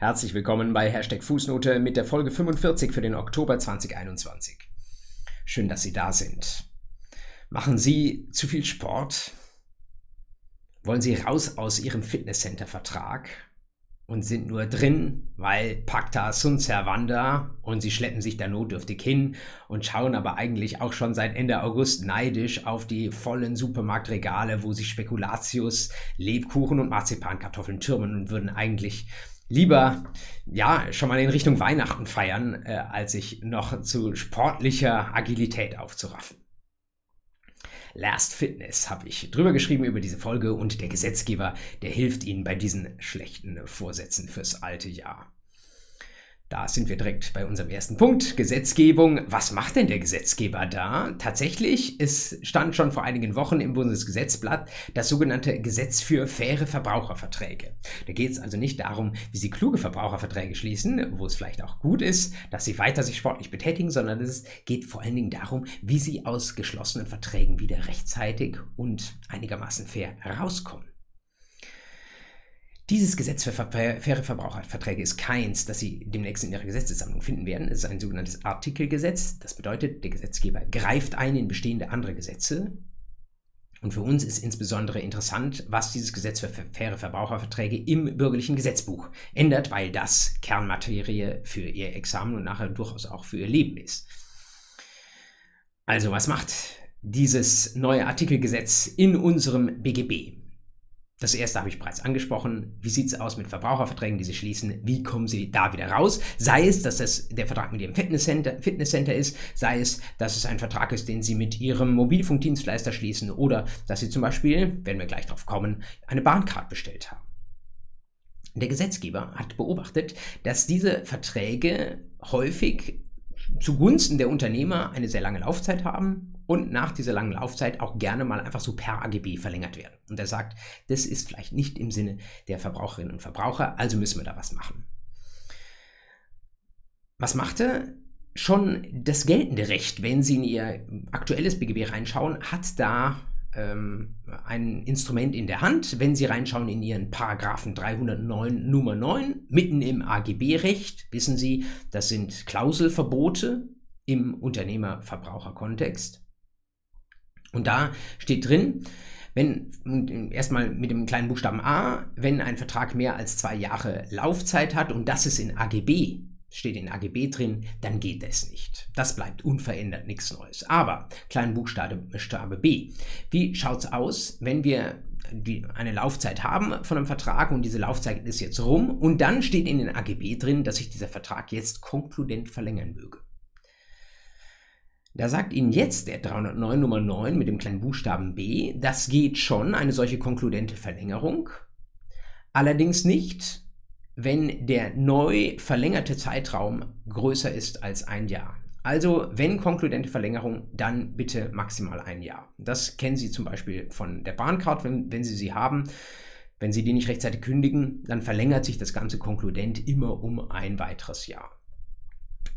Herzlich willkommen bei Hashtag Fußnote mit der Folge 45 für den Oktober 2021. Schön, dass Sie da sind. Machen Sie zu viel Sport? Wollen Sie raus aus Ihrem Fitnesscenter-Vertrag und sind nur drin, weil Pacta sunt servanda und Sie schleppen sich da notdürftig hin und schauen aber eigentlich auch schon seit Ende August neidisch auf die vollen Supermarktregale, wo sich Spekulatius, Lebkuchen und Marzipankartoffeln türmen und würden eigentlich lieber ja schon mal in Richtung Weihnachten feiern, äh, als sich noch zu sportlicher Agilität aufzuraffen. Last Fitness habe ich drüber geschrieben über diese Folge und der Gesetzgeber, der hilft Ihnen bei diesen schlechten Vorsätzen fürs alte Jahr. Da sind wir direkt bei unserem ersten Punkt. Gesetzgebung. Was macht denn der Gesetzgeber da? Tatsächlich, es stand schon vor einigen Wochen im Bundesgesetzblatt das sogenannte Gesetz für faire Verbraucherverträge. Da geht es also nicht darum, wie Sie kluge Verbraucherverträge schließen, wo es vielleicht auch gut ist, dass Sie weiter sich sportlich betätigen, sondern es geht vor allen Dingen darum, wie Sie aus geschlossenen Verträgen wieder rechtzeitig und einigermaßen fair herauskommen. Dieses Gesetz für faire Verbraucherverträge ist keins, das Sie demnächst in Ihrer Gesetzessammlung finden werden. Es ist ein sogenanntes Artikelgesetz. Das bedeutet, der Gesetzgeber greift ein in bestehende andere Gesetze. Und für uns ist insbesondere interessant, was dieses Gesetz für faire Verbraucherverträge im bürgerlichen Gesetzbuch ändert, weil das Kernmaterie für Ihr Examen und nachher durchaus auch für Ihr Leben ist. Also, was macht dieses neue Artikelgesetz in unserem BGB? Das erste habe ich bereits angesprochen. Wie sieht es aus mit Verbraucherverträgen, die Sie schließen? Wie kommen Sie da wieder raus? Sei es, dass das der Vertrag mit Ihrem Fitnesscenter, Fitnesscenter ist, sei es, dass es ein Vertrag ist, den Sie mit Ihrem Mobilfunkdienstleister schließen oder dass Sie zum Beispiel, wenn wir gleich drauf kommen, eine Bahncard bestellt haben. Der Gesetzgeber hat beobachtet, dass diese Verträge häufig zugunsten der Unternehmer eine sehr lange Laufzeit haben und nach dieser langen Laufzeit auch gerne mal einfach so per AGB verlängert werden. Und er sagt, das ist vielleicht nicht im Sinne der Verbraucherinnen und Verbraucher, also müssen wir da was machen. Was macht er? Schon das geltende Recht, wenn Sie in Ihr aktuelles BGB reinschauen, hat da ähm, ein Instrument in der Hand. Wenn Sie reinschauen in Ihren Paragraphen 309 Nummer 9, mitten im AGB-Recht, wissen Sie, das sind Klauselverbote im Unternehmer-Verbraucher-Kontext. Und da steht drin, wenn, erstmal mit dem kleinen Buchstaben A, wenn ein Vertrag mehr als zwei Jahre Laufzeit hat und das ist in AGB, steht in AGB drin, dann geht es nicht. Das bleibt unverändert, nichts Neues. Aber, kleinen Buchstabe B, wie schaut es aus, wenn wir die, eine Laufzeit haben von einem Vertrag und diese Laufzeit ist jetzt rum und dann steht in den AGB drin, dass sich dieser Vertrag jetzt konkludent verlängern möge. Da sagt Ihnen jetzt der 309 Nummer 9 mit dem kleinen Buchstaben B, das geht schon, eine solche konkludente Verlängerung. Allerdings nicht, wenn der neu verlängerte Zeitraum größer ist als ein Jahr. Also, wenn konkludente Verlängerung, dann bitte maximal ein Jahr. Das kennen Sie zum Beispiel von der Bahncard, wenn, wenn Sie sie haben. Wenn Sie die nicht rechtzeitig kündigen, dann verlängert sich das ganze konkludent immer um ein weiteres Jahr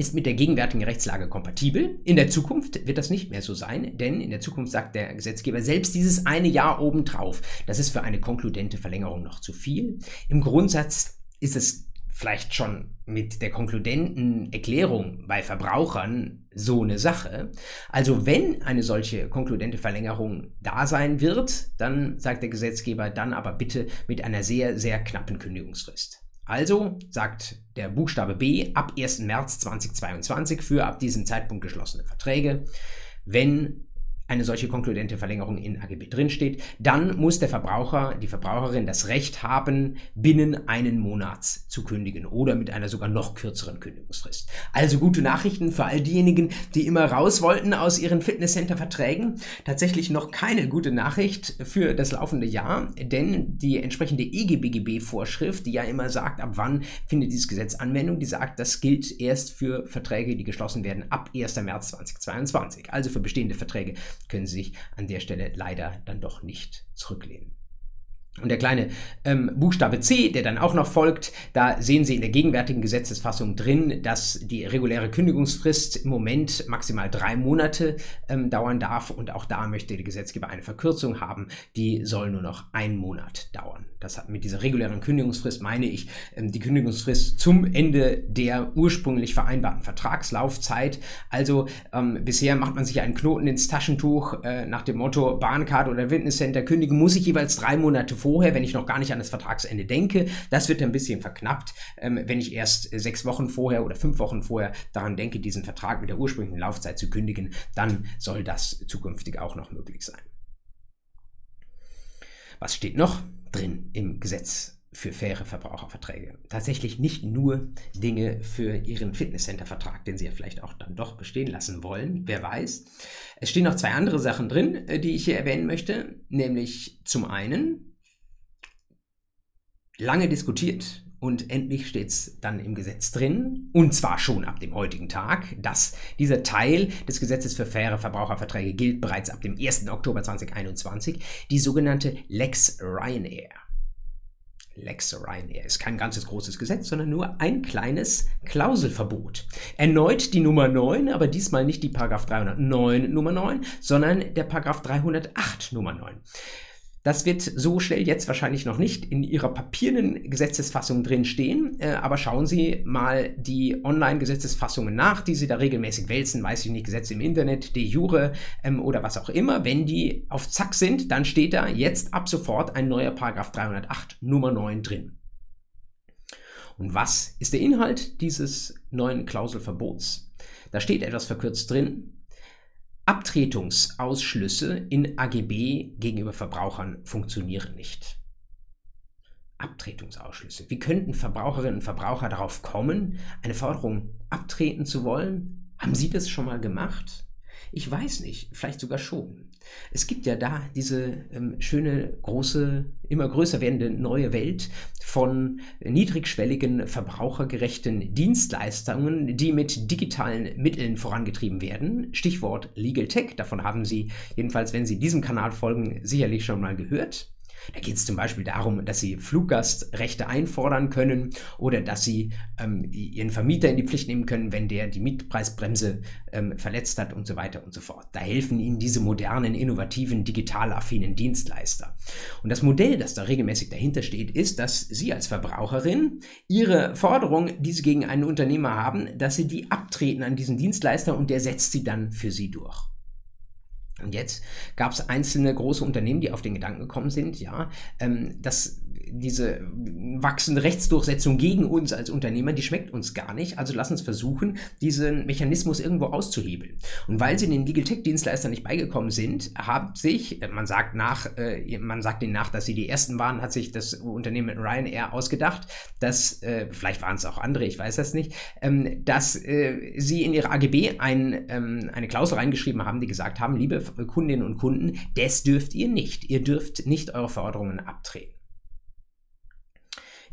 ist mit der gegenwärtigen Rechtslage kompatibel. In der Zukunft wird das nicht mehr so sein, denn in der Zukunft sagt der Gesetzgeber selbst dieses eine Jahr obendrauf. Das ist für eine konkludente Verlängerung noch zu viel. Im Grundsatz ist es vielleicht schon mit der konkludenten Erklärung bei Verbrauchern so eine Sache. Also wenn eine solche konkludente Verlängerung da sein wird, dann sagt der Gesetzgeber dann aber bitte mit einer sehr, sehr knappen Kündigungsfrist. Also sagt der Buchstabe B ab 1. März 2022 für ab diesem Zeitpunkt geschlossene Verträge. Wenn eine solche konkludente Verlängerung in AGB drinsteht, dann muss der Verbraucher, die Verbraucherin das Recht haben, binnen einen Monats zu kündigen oder mit einer sogar noch kürzeren Kündigungsfrist. Also gute Nachrichten für all diejenigen, die immer raus wollten aus ihren Fitnesscenter-Verträgen. Tatsächlich noch keine gute Nachricht für das laufende Jahr, denn die entsprechende EGBGB-Vorschrift, die ja immer sagt, ab wann findet dieses Gesetz Anwendung, die sagt, das gilt erst für Verträge, die geschlossen werden ab 1. März 2022. Also für bestehende Verträge können Sie sich an der Stelle leider dann doch nicht zurücklehnen. Und der kleine ähm, Buchstabe C, der dann auch noch folgt, da sehen Sie in der gegenwärtigen Gesetzesfassung drin, dass die reguläre Kündigungsfrist im Moment maximal drei Monate ähm, dauern darf. Und auch da möchte der Gesetzgeber eine Verkürzung haben. Die soll nur noch einen Monat dauern. Das hat mit dieser regulären Kündigungsfrist meine ich ähm, die Kündigungsfrist zum Ende der ursprünglich vereinbarten Vertragslaufzeit. Also ähm, bisher macht man sich einen Knoten ins Taschentuch äh, nach dem Motto Bahncard oder Witness Center kündigen muss ich jeweils drei Monate vorher, wenn ich noch gar nicht an das Vertragsende denke. Das wird ein bisschen verknappt, ähm, wenn ich erst sechs Wochen vorher oder fünf Wochen vorher daran denke, diesen Vertrag mit der ursprünglichen Laufzeit zu kündigen. Dann soll das zukünftig auch noch möglich sein. Was steht noch drin im Gesetz für faire Verbraucherverträge. Tatsächlich nicht nur Dinge für Ihren Fitnesscenter-Vertrag, den Sie ja vielleicht auch dann doch bestehen lassen wollen, wer weiß. Es stehen noch zwei andere Sachen drin, äh, die ich hier erwähnen möchte, nämlich zum einen lange diskutiert und endlich steht es dann im Gesetz drin, und zwar schon ab dem heutigen Tag, dass dieser Teil des Gesetzes für faire Verbraucherverträge gilt bereits ab dem 1. Oktober 2021, die sogenannte Lex Ryanair. Lex Ryanair ist kein ganzes großes Gesetz, sondern nur ein kleines Klauselverbot. Erneut die Nummer 9, aber diesmal nicht die Paragraph 309 Nummer 9, sondern der Paragraph 308 Nummer 9. Das wird so schnell jetzt wahrscheinlich noch nicht in Ihrer papierenden Gesetzesfassung drin stehen, äh, aber schauen Sie mal die Online-Gesetzesfassungen nach, die Sie da regelmäßig wälzen, weiß ich nicht, Gesetze im Internet, de jure ähm, oder was auch immer. Wenn die auf Zack sind, dann steht da jetzt ab sofort ein neuer Paragraph 308 Nummer 9 drin. Und was ist der Inhalt dieses neuen Klauselverbots? Da steht etwas verkürzt drin. Abtretungsausschlüsse in AGB gegenüber Verbrauchern funktionieren nicht. Abtretungsausschlüsse. Wie könnten Verbraucherinnen und Verbraucher darauf kommen, eine Forderung abtreten zu wollen? Haben Sie das schon mal gemacht? Ich weiß nicht, vielleicht sogar schon. Es gibt ja da diese ähm, schöne, große, immer größer werdende neue Welt von niedrigschwelligen, verbrauchergerechten Dienstleistungen, die mit digitalen Mitteln vorangetrieben werden. Stichwort Legal Tech, davon haben Sie jedenfalls, wenn Sie diesem Kanal folgen, sicherlich schon mal gehört. Da geht es zum Beispiel darum, dass Sie Fluggastrechte einfordern können oder dass Sie ähm, Ihren Vermieter in die Pflicht nehmen können, wenn der die Mietpreisbremse ähm, verletzt hat und so weiter und so fort. Da helfen Ihnen diese modernen, innovativen, digital affinen Dienstleister. Und das Modell, das da regelmäßig dahinter steht, ist, dass Sie als Verbraucherin Ihre Forderung, die Sie gegen einen Unternehmer haben, dass Sie die abtreten an diesen Dienstleister und der setzt sie dann für Sie durch. Und jetzt gab es einzelne große Unternehmen, die auf den Gedanken gekommen sind, ja, ähm, dass diese wachsende Rechtsdurchsetzung gegen uns als Unternehmer, die schmeckt uns gar nicht. Also lass uns versuchen, diesen Mechanismus irgendwo auszuhebeln. Und weil sie den Legal Tech Dienstleistern nicht beigekommen sind, hat sich, man sagt nach, äh, man sagt ihnen nach, dass sie die ersten waren, hat sich das Unternehmen Ryanair ausgedacht, dass, äh, vielleicht waren es auch andere, ich weiß das nicht, ähm, dass äh, sie in ihre AGB ein, ähm, eine Klausel reingeschrieben haben, die gesagt haben, liebe Kundinnen und Kunden, das dürft ihr nicht. Ihr dürft nicht eure Forderungen abtreten.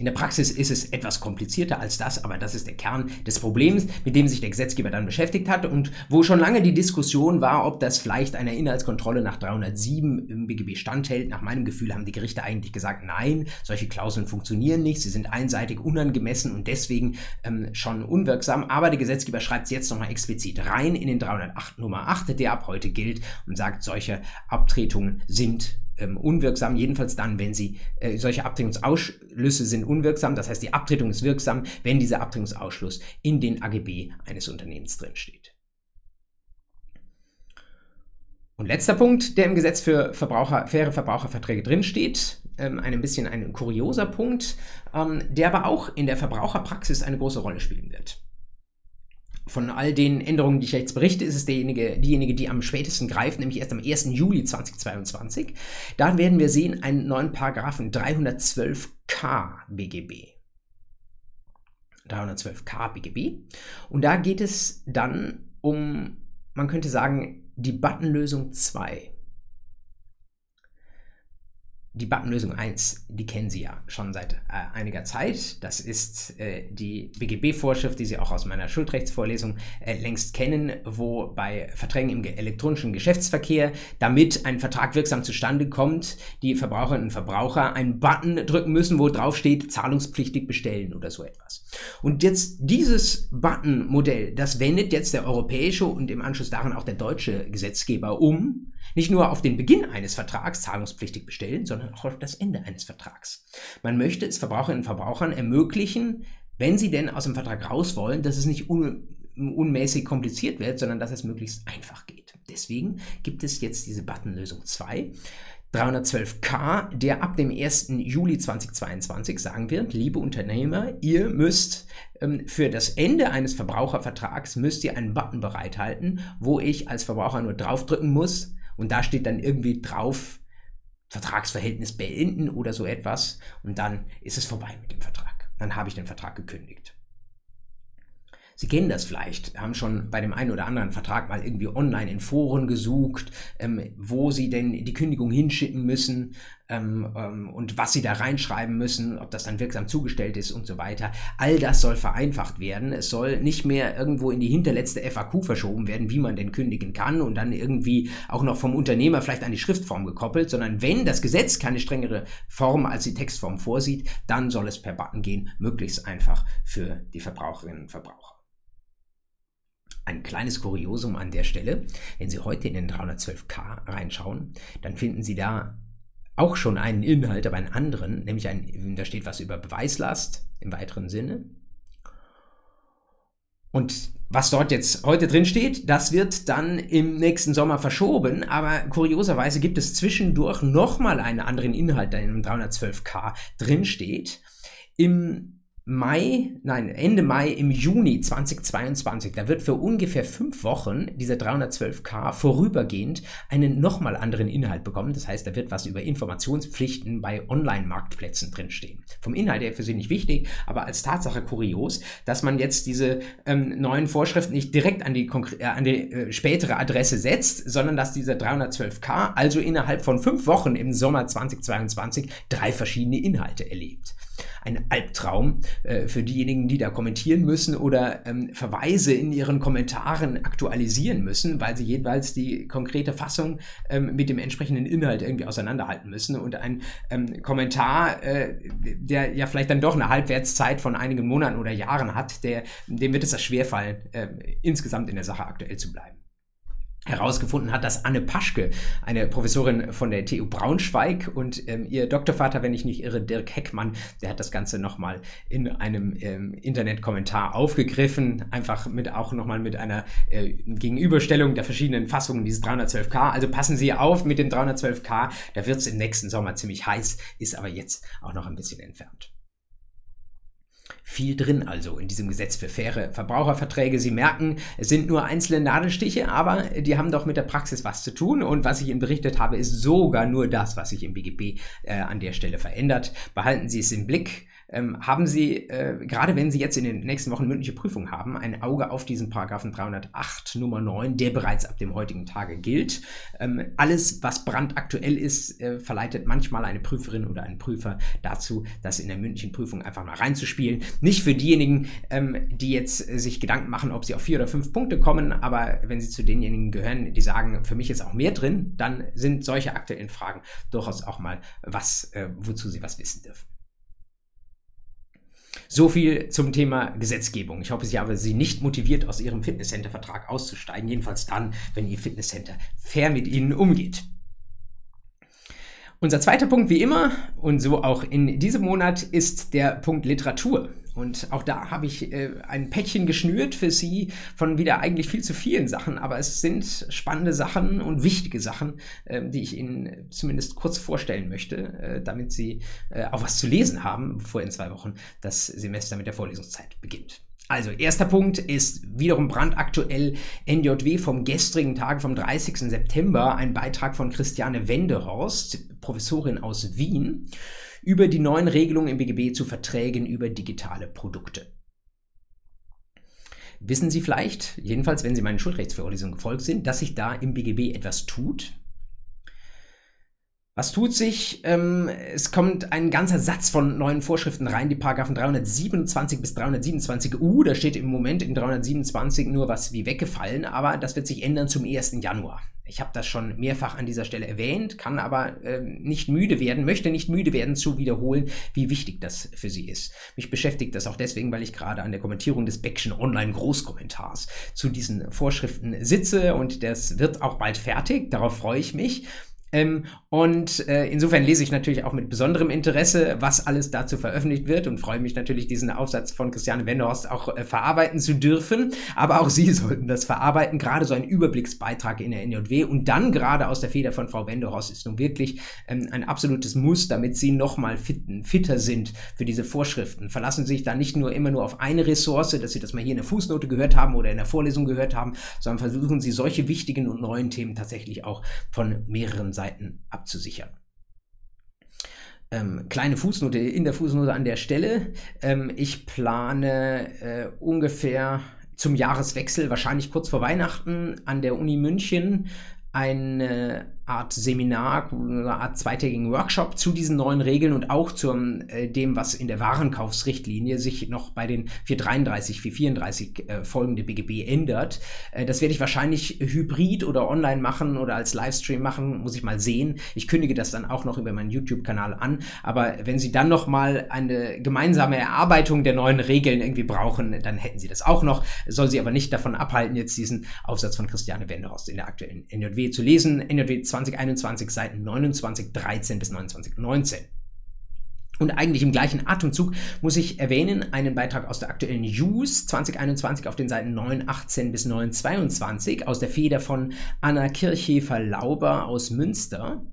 In der Praxis ist es etwas komplizierter als das, aber das ist der Kern des Problems, mit dem sich der Gesetzgeber dann beschäftigt hat und wo schon lange die Diskussion war, ob das vielleicht einer Inhaltskontrolle nach 307 im BGB standhält. Nach meinem Gefühl haben die Gerichte eigentlich gesagt, nein, solche Klauseln funktionieren nicht, sie sind einseitig unangemessen und deswegen ähm, schon unwirksam. Aber der Gesetzgeber schreibt es jetzt nochmal explizit rein in den 308 Nummer 8, der ab heute gilt und sagt, solche Abtretungen sind ähm, unwirksam, jedenfalls dann, wenn sie äh, solche Abtretungsausschlüsse sind unwirksam. Das heißt, die Abtretung ist wirksam, wenn dieser Abtretungsausschluss in den AGB eines Unternehmens drin steht. Und letzter Punkt, der im Gesetz für Verbraucher, faire Verbraucherverträge drinsteht, ähm, ein bisschen ein kurioser Punkt, ähm, der aber auch in der Verbraucherpraxis eine große Rolle spielen wird von all den Änderungen, die ich jetzt berichte, ist es derjenige, diejenige, die am spätesten greift, nämlich erst am 1. Juli 2022. Da werden wir sehen einen neuen Paragraphen 312k BGB. 312k BGB. Und da geht es dann um, man könnte sagen, die Buttonlösung 2. die Buttonlösung 1, die kennen Sie ja schon seit äh, einiger Zeit. Das ist äh, die BGB-Vorschrift, die Sie auch aus meiner Schuldrechtsvorlesung äh, längst kennen, wo bei Verträgen im elektronischen Geschäftsverkehr, damit ein Vertrag wirksam zustande kommt, die Verbraucherinnen und Verbraucher einen Button drücken müssen, wo drauf steht, zahlungspflichtig bestellen oder so etwas. Und jetzt dieses Button-Modell, das wendet jetzt der europäische und im Anschluss daran auch der deutsche Gesetzgeber um nicht nur auf den Beginn eines Vertrags zahlungspflichtig bestellen, sondern auch auf das Ende eines Vertrags. Man möchte es Verbraucherinnen und Verbrauchern ermöglichen, wenn sie denn aus dem Vertrag raus wollen, dass es nicht un unmäßig kompliziert wird, sondern dass es möglichst einfach geht. Deswegen gibt es jetzt diese Buttonlösung 2. 312k, der ab dem 1. Juli 2022 sagen wird, liebe Unternehmer, ihr müsst ähm, für das Ende eines Verbrauchervertrags müsst ihr einen Button bereithalten, wo ich als Verbraucher nur draufdrücken muss, und da steht dann irgendwie drauf, Vertragsverhältnis beenden oder so etwas und dann ist es vorbei mit dem Vertrag. Dann habe ich den Vertrag gekündigt. Sie kennen das vielleicht, haben schon bei dem einen oder anderen Vertrag mal irgendwie online in Foren gesucht, ähm, wo Sie denn die Kündigung hinschicken müssen ähm, ähm, und was Sie da reinschreiben müssen, ob das dann wirksam zugestellt ist und so weiter. All das soll vereinfacht werden. Es soll nicht mehr irgendwo in die hinterletzte FAQ verschoben werden, wie man denn kündigen kann und dann irgendwie auch noch vom Unternehmer vielleicht an die Schriftform gekoppelt, sondern wenn das Gesetz keine strengere Form als die Textform vorsieht, dann soll es per Button gehen, möglichst einfach für die Verbraucherinnen und Verbraucher. Ein kleines Kuriosum an der Stelle. Wenn Sie heute in den 312k reinschauen, dann finden Sie da auch schon einen Inhalt, aber einen anderen, nämlich ein, da steht was über Beweislast im weiteren Sinne. Und was dort jetzt heute drin steht, das wird dann im nächsten Sommer verschoben, aber kurioserweise gibt es zwischendurch nochmal einen anderen Inhalt, der in dem 312k drin steht. Im Mai, nein, Ende Mai im Juni 2022, da wird für ungefähr fünf Wochen dieser 312k vorübergehend einen nochmal anderen Inhalt bekommen. Das heißt, da wird was über Informationspflichten bei Online-Marktplätzen drinstehen. Vom Inhalt her für Sie nicht wichtig, aber als Tatsache kurios, dass man jetzt diese ähm, neuen Vorschriften nicht direkt an die, äh, an die äh, spätere Adresse setzt, sondern dass dieser 312k also innerhalb von fünf Wochen im Sommer 2022 drei verschiedene Inhalte erlebt ein Albtraum äh, für diejenigen, die da kommentieren müssen oder ähm, Verweise in ihren Kommentaren aktualisieren müssen, weil sie jeweils die konkrete Fassung ähm, mit dem entsprechenden Inhalt irgendwie auseinanderhalten müssen. Und ein ähm, Kommentar, äh, der ja vielleicht dann doch eine Halbwertszeit von einigen Monaten oder Jahren hat, der, dem wird es das schwerfallen, äh, insgesamt in der Sache aktuell zu bleiben herausgefunden hat, dass Anne Paschke, eine Professorin von der TU Braunschweig und ähm, ihr Doktorvater, wenn ich nicht irre, Dirk Heckmann, der hat das Ganze nochmal in einem ähm, Internetkommentar aufgegriffen, einfach mit auch nochmal mit einer äh, Gegenüberstellung der verschiedenen Fassungen dieses 312K. Also passen Sie auf mit dem 312K, da wird es im nächsten Sommer ziemlich heiß, ist aber jetzt auch noch ein bisschen entfernt viel drin also in diesem Gesetz für faire Verbraucherverträge. Sie merken, es sind nur einzelne Nadelstiche, aber die haben doch mit der Praxis was zu tun und was ich Ihnen berichtet habe, ist sogar nur das, was sich im BGB äh, an der Stelle verändert. Behalten Sie es im Blick ähm, haben Sie, äh, gerade wenn Sie jetzt in den nächsten Wochen mündliche Prüfung haben, ein Auge auf diesen Paragraphen 308 Nummer 9, der bereits ab dem heutigen Tage gilt. Ähm, alles, was brandaktuell ist, äh, verleitet manchmal eine Prüferin oder einen Prüfer dazu, das in der mündlichen Prüfung einfach mal reinzuspielen. Nicht für diejenigen, ähm, die jetzt äh, sich Gedanken machen, ob sie auf vier oder fünf Punkte kommen, aber wenn sie zu denjenigen gehören, die sagen, für mich ist auch mehr drin, dann sind solche aktuellen Fragen durchaus auch mal was, äh, wozu sie was wissen dürfen. So viel zum Thema Gesetzgebung. Ich hoffe, Sie haben Sie nicht motiviert, aus Ihrem Fitnesscenter-Vertrag auszusteigen. Jedenfalls dann, wenn Ihr Fitnesscenter fair mit Ihnen umgeht. Unser zweiter Punkt, wie immer, und so auch in diesem Monat, ist der Punkt Literatur. Und auch da habe ich äh, ein Päckchen geschnürt für Sie von wieder eigentlich viel zu vielen Sachen, aber es sind spannende Sachen und wichtige Sachen, äh, die ich Ihnen zumindest kurz vorstellen möchte, äh, damit Sie äh, auch was zu lesen haben, bevor in zwei Wochen das Semester mit der Vorlesungszeit beginnt. Also, erster Punkt ist wiederum brandaktuell NJW vom gestrigen Tag, vom 30. September, ein Beitrag von Christiane Wendehorst, Professorin aus Wien über die neuen Regelungen im BGB zu Verträgen über digitale Produkte. Wissen Sie vielleicht, jedenfalls wenn Sie meinen Schuldrechtsvorlesungen gefolgt sind, dass sich da im BGB etwas tut? Was tut sich? Ähm, es kommt ein ganzer Satz von neuen Vorschriften rein, die Paragraphen 327 bis 327u. Da steht im Moment in 327 nur was wie weggefallen, aber das wird sich ändern zum 1. Januar. Ich habe das schon mehrfach an dieser Stelle erwähnt, kann aber äh, nicht müde werden, möchte nicht müde werden zu wiederholen, wie wichtig das für Sie ist. Mich beschäftigt das auch deswegen, weil ich gerade an der Kommentierung des Beckschen Online-Großkommentars zu diesen Vorschriften sitze und das wird auch bald fertig. Darauf freue ich mich. Ähm, und äh, insofern lese ich natürlich auch mit besonderem Interesse, was alles dazu veröffentlicht wird und freue mich natürlich, diesen Aufsatz von Christiane Wenderhorst auch äh, verarbeiten zu dürfen. Aber auch Sie sollten das verarbeiten. Gerade so ein Überblicksbeitrag in der NJW und dann gerade aus der Feder von Frau Wenderhorst ist nun wirklich ähm, ein absolutes Muss, damit Sie nochmal fitter sind für diese Vorschriften. Verlassen Sie sich da nicht nur immer nur auf eine Ressource, dass Sie das mal hier in der Fußnote gehört haben oder in der Vorlesung gehört haben, sondern versuchen Sie solche wichtigen und neuen Themen tatsächlich auch von mehreren Seiten abzusichern. Ähm, kleine Fußnote in der Fußnote an der Stelle. Ähm, ich plane äh, ungefähr zum Jahreswechsel, wahrscheinlich kurz vor Weihnachten, an der Uni München eine Art Seminar, eine Art zweitägigen Workshop zu diesen neuen Regeln und auch zu äh, dem, was in der Warenkaufsrichtlinie sich noch bei den 433, 434 äh, Folgen der BGB ändert. Äh, das werde ich wahrscheinlich hybrid oder online machen oder als Livestream machen, muss ich mal sehen. Ich kündige das dann auch noch über meinen YouTube-Kanal an. Aber wenn Sie dann noch mal eine gemeinsame Erarbeitung der neuen Regeln irgendwie brauchen, dann hätten Sie das auch noch. Soll Sie aber nicht davon abhalten, jetzt diesen Aufsatz von Christiane Wenderhorst in der aktuellen NJW zu lesen. NJW 20 2021 Seiten 29, 13 bis 29, 19. Und eigentlich im gleichen Atemzug muss ich erwähnen, einen Beitrag aus der aktuellen News 2021 auf den Seiten 9, 18 bis 9, 22 aus der Feder von Anna Kirchhefer-Lauber aus Münster,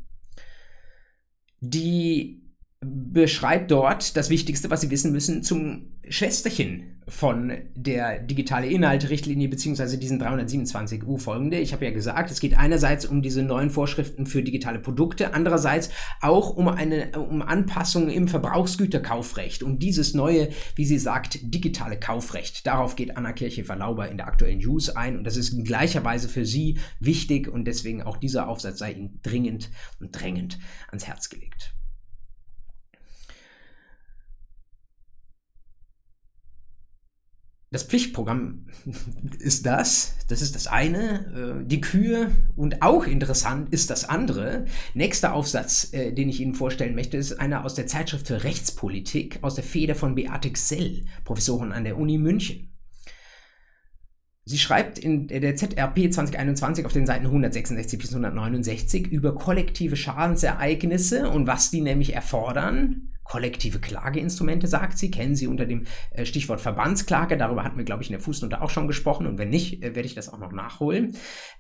die beschreibt dort das Wichtigste, was Sie wissen müssen zum Schwesterchen von der digitale Inhalte-Richtlinie beziehungsweise diesen 327 U folgende. Ich habe ja gesagt, es geht einerseits um diese neuen Vorschriften für digitale Produkte, andererseits auch um eine um Anpassungen im Verbrauchsgüterkaufrecht und dieses neue, wie sie sagt, digitale Kaufrecht. Darauf geht Anna Kirche-Verlauber in der aktuellen News ein und das ist in gleicher Weise für sie wichtig und deswegen auch dieser Aufsatz sei ihnen dringend und drängend ans Herz gelegt. Das Pflichtprogramm ist das, das ist das eine, äh, die Kühe und auch interessant ist das andere. Nächster Aufsatz, äh, den ich Ihnen vorstellen möchte, ist einer aus der Zeitschrift für Rechtspolitik aus der Feder von Beate Xell, Professorin an der Uni München. Sie schreibt in der ZRP 2021 auf den Seiten 166 bis 169 über kollektive Schadensereignisse und was die nämlich erfordern kollektive Klageinstrumente, sagt sie, kennen Sie unter dem äh, Stichwort Verbandsklage. Darüber hatten wir, glaube ich, in der Fußnote auch schon gesprochen und wenn nicht, äh, werde ich das auch noch nachholen.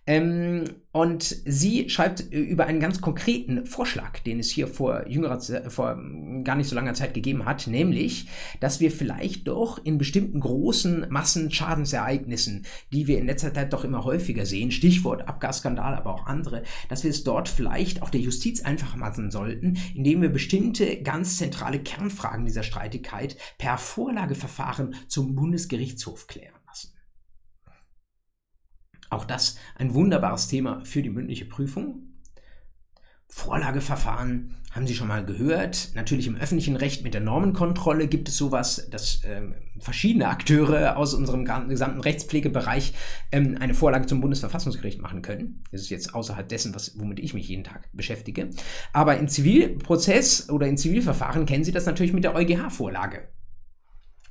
Ähm, und sie schreibt äh, über einen ganz konkreten Vorschlag, den es hier vor jüngerer, vor gar nicht so langer Zeit gegeben hat, nämlich, dass wir vielleicht doch in bestimmten großen Massenschadensereignissen, die wir in letzter Zeit doch immer häufiger sehen, Stichwort Abgasskandal, aber auch andere, dass wir es dort vielleicht auch der Justiz einfach machen sollten, indem wir bestimmte ganz zentrale Kernfragen dieser Streitigkeit per Vorlageverfahren zum Bundesgerichtshof klären. Auch das ein wunderbares Thema für die mündliche Prüfung. Vorlageverfahren haben Sie schon mal gehört. Natürlich im öffentlichen Recht mit der Normenkontrolle gibt es sowas, dass ähm, verschiedene Akteure aus unserem gesamten Rechtspflegebereich ähm, eine Vorlage zum Bundesverfassungsgericht machen können. Das ist jetzt außerhalb dessen, was, womit ich mich jeden Tag beschäftige. Aber im Zivilprozess oder in Zivilverfahren kennen Sie das natürlich mit der EuGH-Vorlage.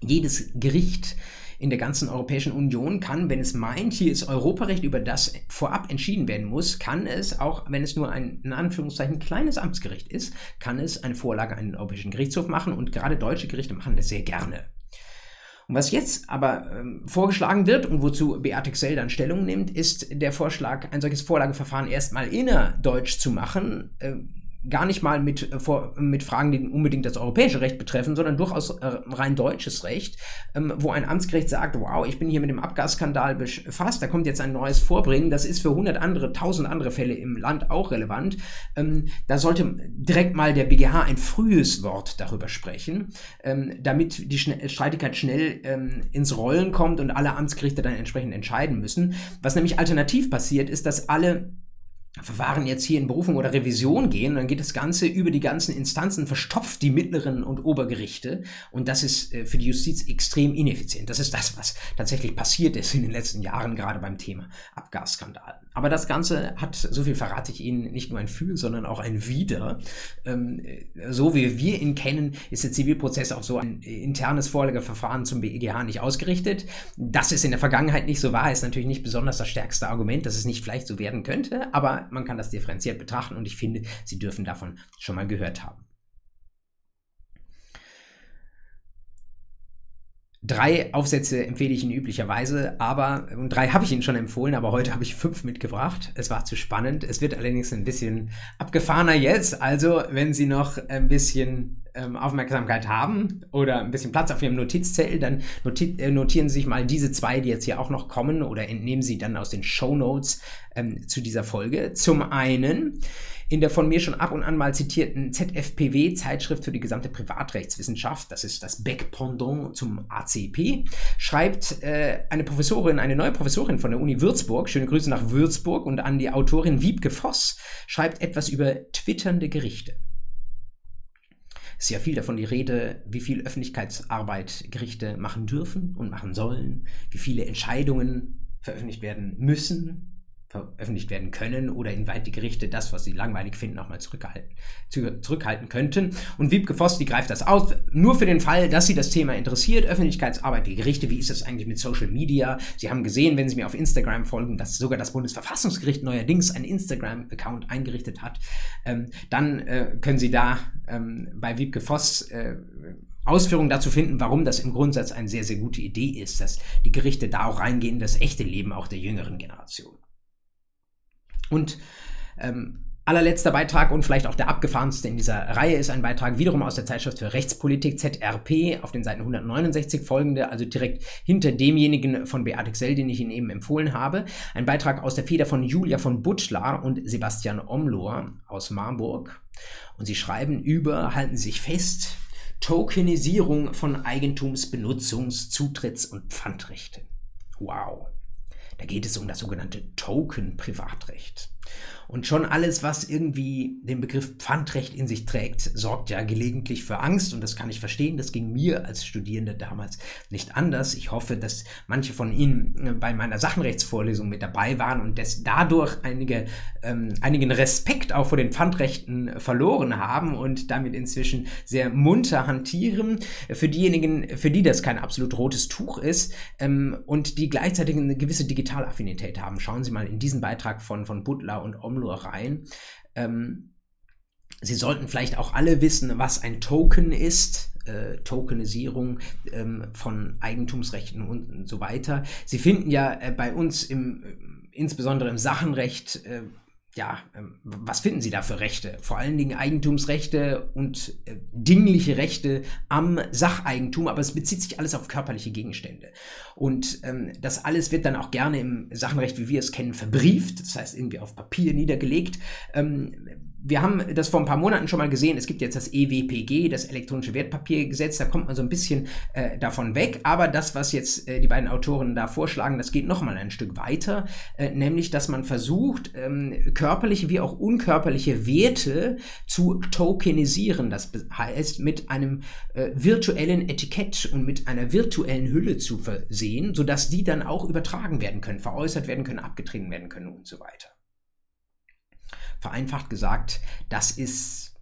Jedes Gericht in der ganzen Europäischen Union kann, wenn es meint, hier ist Europarecht, über das vorab entschieden werden muss, kann es, auch wenn es nur ein in Anführungszeichen kleines Amtsgericht ist, kann es eine Vorlage an den Europäischen Gerichtshof machen und gerade deutsche Gerichte machen das sehr gerne. Und was jetzt aber ähm, vorgeschlagen wird und wozu Beate Xell dann Stellung nimmt, ist der Vorschlag, ein solches Vorlageverfahren erstmal innerdeutsch zu machen. Äh, gar nicht mal mit, äh, vor, mit Fragen, die unbedingt das europäische Recht betreffen, sondern durchaus äh, rein deutsches Recht, ähm, wo ein Amtsgericht sagt, wow, ich bin hier mit dem Abgasskandal befasst, da kommt jetzt ein neues Vorbringen, das ist für 100 andere, 1000 andere Fälle im Land auch relevant. Ähm, da sollte direkt mal der BGH ein frühes Wort darüber sprechen, ähm, damit die Schne Streitigkeit schnell ähm, ins Rollen kommt und alle Amtsgerichte dann entsprechend entscheiden müssen. Was nämlich alternativ passiert, ist, dass alle Verfahren jetzt hier in Berufung oder Revision gehen, dann geht das Ganze über die ganzen Instanzen, verstopft die mittleren und Obergerichte und das ist äh, für die Justiz extrem ineffizient. Das ist das, was tatsächlich passiert ist in den letzten Jahren, gerade beim Thema Abgasskandal. Aber das Ganze hat, so viel verrate ich Ihnen, nicht nur ein Für, sondern auch ein Wider. Ähm, so wie wir ihn kennen, ist der Zivilprozess auf so ein internes Vorlegeverfahren zum BEGH nicht ausgerichtet. Das ist in der Vergangenheit nicht so war, ist natürlich nicht besonders das stärkste Argument, dass es nicht vielleicht so werden könnte, aber man kann das differenziert betrachten und ich finde, Sie dürfen davon schon mal gehört haben. Drei Aufsätze empfehle ich Ihnen üblicherweise, aber, und drei habe ich Ihnen schon empfohlen, aber heute habe ich fünf mitgebracht. Es war zu spannend. Es wird allerdings ein bisschen abgefahrener jetzt. Also, wenn Sie noch ein bisschen ähm, Aufmerksamkeit haben oder ein bisschen Platz auf Ihrem Notizzettel, dann noti äh, notieren Sie sich mal diese zwei, die jetzt hier auch noch kommen oder entnehmen Sie dann aus den Show Notes ähm, zu dieser Folge. Zum einen, in der von mir schon ab und an mal zitierten ZFPW, Zeitschrift für die gesamte Privatrechtswissenschaft, das ist das Beck-Pendant zum ACP, schreibt äh, eine Professorin, eine neue Professorin von der Uni Würzburg, schöne Grüße nach Würzburg und an die Autorin Wiebke Voss, schreibt etwas über twitternde Gerichte. Es ist ja viel davon die Rede, wie viel Öffentlichkeitsarbeit Gerichte machen dürfen und machen sollen, wie viele Entscheidungen veröffentlicht werden müssen veröffentlicht werden können oder inwieweit die Gerichte das, was sie langweilig finden, auch mal zurückhalten, zurückhalten könnten. Und Wiebke Voss, die greift das auf, nur für den Fall, dass sie das Thema interessiert. Öffentlichkeitsarbeit, die Gerichte, wie ist das eigentlich mit Social Media? Sie haben gesehen, wenn Sie mir auf Instagram folgen, dass sogar das Bundesverfassungsgericht neuerdings einen Instagram-Account eingerichtet hat. Ähm, dann äh, können Sie da ähm, bei Wiebke Voss äh, Ausführungen dazu finden, warum das im Grundsatz eine sehr, sehr gute Idee ist, dass die Gerichte da auch reingehen, das echte Leben auch der jüngeren Generation. Und ähm, allerletzter Beitrag und vielleicht auch der abgefahrenste in dieser Reihe ist ein Beitrag wiederum aus der Zeitschrift für Rechtspolitik ZRP auf den Seiten 169 folgende, also direkt hinter demjenigen von Beate Xell, den ich Ihnen eben empfohlen habe. Ein Beitrag aus der Feder von Julia von Butschlar und Sebastian Omlohr aus Marburg. Und sie schreiben über, halten sich fest, Tokenisierung von Eigentums-, Benutzungs-, Zutritts- und Pfandrechten. Wow. Da geht es um das sogenannte Token-Privatrecht. Und schon alles, was irgendwie den Begriff Pfandrecht in sich trägt, sorgt ja gelegentlich für Angst und das kann ich verstehen. Das ging mir als Studierende damals nicht anders. Ich hoffe, dass manche von Ihnen äh, bei meiner Sachenrechtsvorlesung mit dabei waren und dass dadurch einige, ähm, einigen Respekt auch vor den Pfandrechten verloren haben und damit inzwischen sehr munter hantieren. Für diejenigen, für die das kein absolut rotes Tuch ist ähm, und die gleichzeitig eine gewisse Digitalaffinität haben, schauen Sie mal in diesen Beitrag von, von Butler und Om Sammlereien. Ähm, Sie sollten vielleicht auch alle wissen, was ein Token ist. Äh, Tokenisierung ähm, von Eigentumsrechten und, so weiter. Sie finden ja äh, bei uns im, insbesondere im Sachenrecht äh, ja, ähm, was finden Sie da für Rechte? Vor allen Dingen Eigentumsrechte und äh, dingliche Rechte am Sacheigentum, aber es bezieht sich alles auf körperliche Gegenstände. Und ähm, das alles wird dann auch gerne im Sachenrecht, wie wir es kennen, verbrieft, das heißt irgendwie auf Papier niedergelegt. Ähm, wir haben das vor ein paar Monaten schon mal gesehen. Es gibt jetzt das EWPG, das elektronische Wertpapiergesetz. Da kommt man so ein bisschen äh, davon weg. Aber das, was jetzt äh, die beiden Autoren da vorschlagen, das geht noch mal ein Stück weiter. Äh, nämlich, dass man versucht, ähm, körperliche wie auch unkörperliche Werte zu tokenisieren. Das heißt, mit einem äh, virtuellen Etikett und mit einer virtuellen Hülle zu versehen, sodass die dann auch übertragen werden können, veräußert werden können, abgetreten werden können und so weiter vereinfacht gesagt, das ist